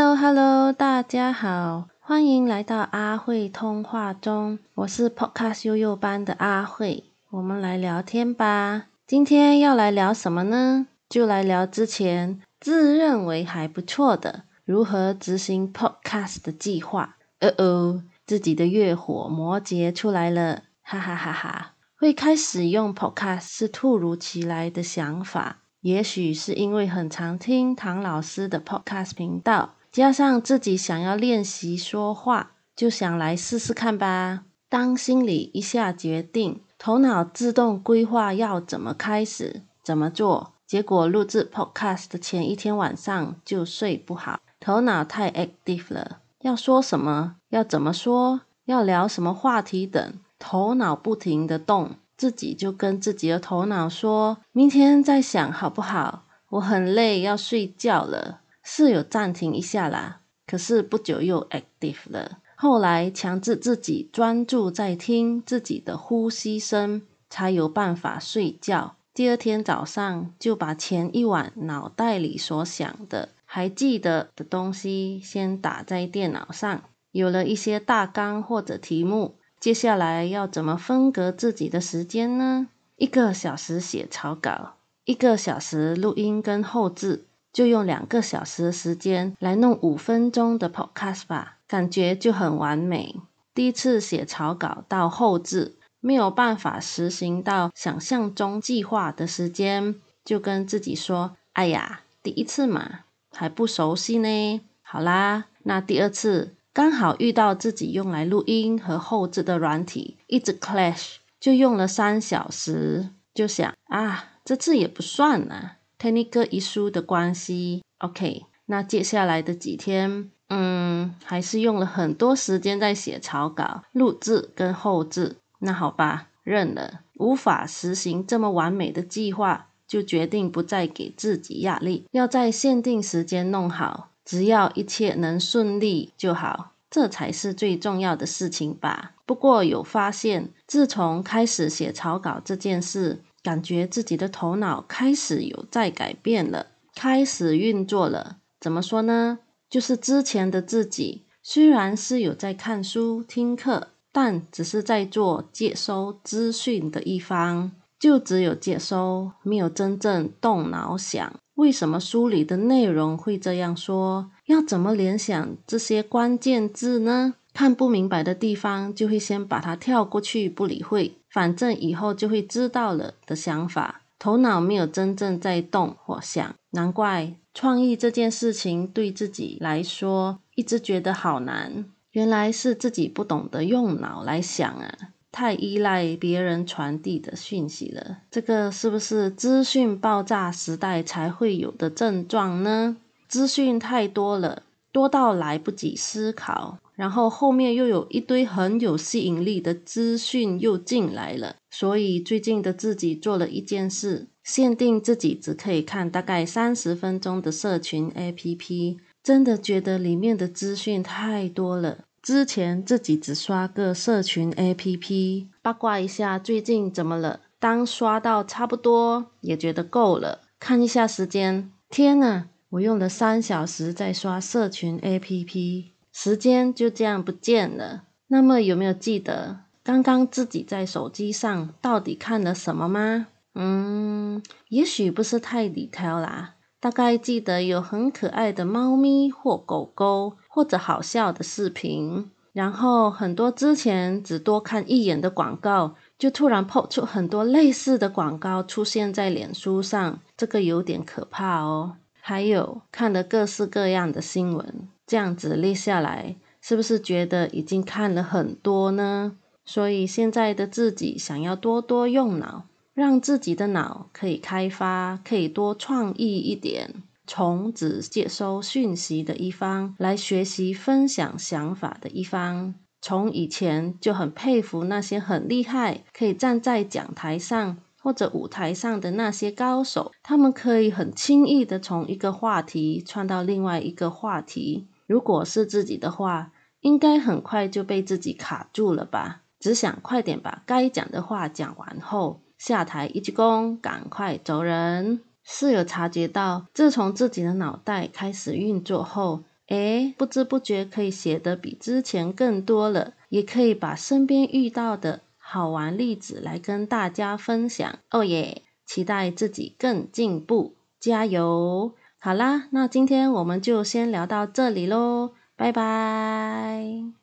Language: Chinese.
Hello Hello，大家好，欢迎来到阿慧通话中，我是 Podcast 悠悠班的阿慧，我们来聊天吧。今天要来聊什么呢？就来聊之前自认为还不错的如何执行 Podcast 的计划。哦哦，自己的月火摩羯出来了，哈哈哈哈！会开始用 Podcast 是突如其来的想法。也许是因为很常听唐老师的 Podcast 频道，加上自己想要练习说话，就想来试试看吧。当心里一下决定，头脑自动规划要怎么开始、怎么做，结果录制 Podcast 的前一天晚上就睡不好，头脑太 active 了，要说什么、要怎么说、要聊什么话题等，头脑不停的动。自己就跟自己的头脑说：“明天再想好不好？我很累，要睡觉了。”是有暂停一下啦，可是不久又 active 了。后来强制自己专注在听自己的呼吸声，才有办法睡觉。第二天早上就把前一晚脑袋里所想的、还记得的东西先打在电脑上，有了一些大纲或者题目。接下来要怎么分隔自己的时间呢？一个小时写草稿，一个小时录音跟后置，就用两个小时的时间来弄五分钟的 podcast 吧，感觉就很完美。第一次写草稿到后置，没有办法实行到想象中计划的时间，就跟自己说：“哎呀，第一次嘛，还不熟悉呢。”好啦，那第二次。刚好遇到自己用来录音和后置的软体一直 clash，就用了三小时，就想啊，这次也不算啊，technical issue 的关系。OK，那接下来的几天，嗯，还是用了很多时间在写草稿、录制跟后置。那好吧，认了，无法实行这么完美的计划，就决定不再给自己压力，要在限定时间弄好。只要一切能顺利就好，这才是最重要的事情吧。不过有发现，自从开始写草稿这件事，感觉自己的头脑开始有在改变了，开始运作了。怎么说呢？就是之前的自己虽然是有在看书、听课，但只是在做接收资讯的一方，就只有接收，没有真正动脑想。为什么书里的内容会这样说？要怎么联想这些关键字呢？看不明白的地方，就会先把它跳过去，不理会，反正以后就会知道了的想法。头脑没有真正在动或想，难怪创意这件事情对自己来说一直觉得好难。原来是自己不懂得用脑来想啊！太依赖别人传递的讯息了，这个是不是资讯爆炸时代才会有的症状呢？资讯太多了，多到来不及思考，然后后面又有一堆很有吸引力的资讯又进来了。所以最近的自己做了一件事，限定自己只可以看大概三十分钟的社群 APP，真的觉得里面的资讯太多了。之前自己只刷个社群 APP，八卦一下最近怎么了。当刷到差不多，也觉得够了，看一下时间，天呐，我用了三小时在刷社群 APP，时间就这样不见了。那么有没有记得刚刚自己在手机上到底看了什么吗？嗯，也许不是太理挑啦。大概记得有很可爱的猫咪或狗狗，或者好笑的视频，然后很多之前只多看一眼的广告，就突然抛出很多类似的广告出现在脸书上，这个有点可怕哦。还有看了各式各样的新闻，这样子列下来，是不是觉得已经看了很多呢？所以现在的自己想要多多用脑。让自己的脑可以开发，可以多创意一点，从只接收讯息的一方来学习分享想法的一方。从以前就很佩服那些很厉害，可以站在讲台上或者舞台上的那些高手，他们可以很轻易的从一个话题串到另外一个话题。如果是自己的话，应该很快就被自己卡住了吧？只想快点把该讲的话讲完后，下台一鞠躬，赶快走人。室友察觉到，自从自己的脑袋开始运作后，诶，不知不觉可以写得比之前更多了，也可以把身边遇到的好玩例子来跟大家分享。哦耶，期待自己更进步，加油！好啦那今天我们就先聊到这里喽拜拜。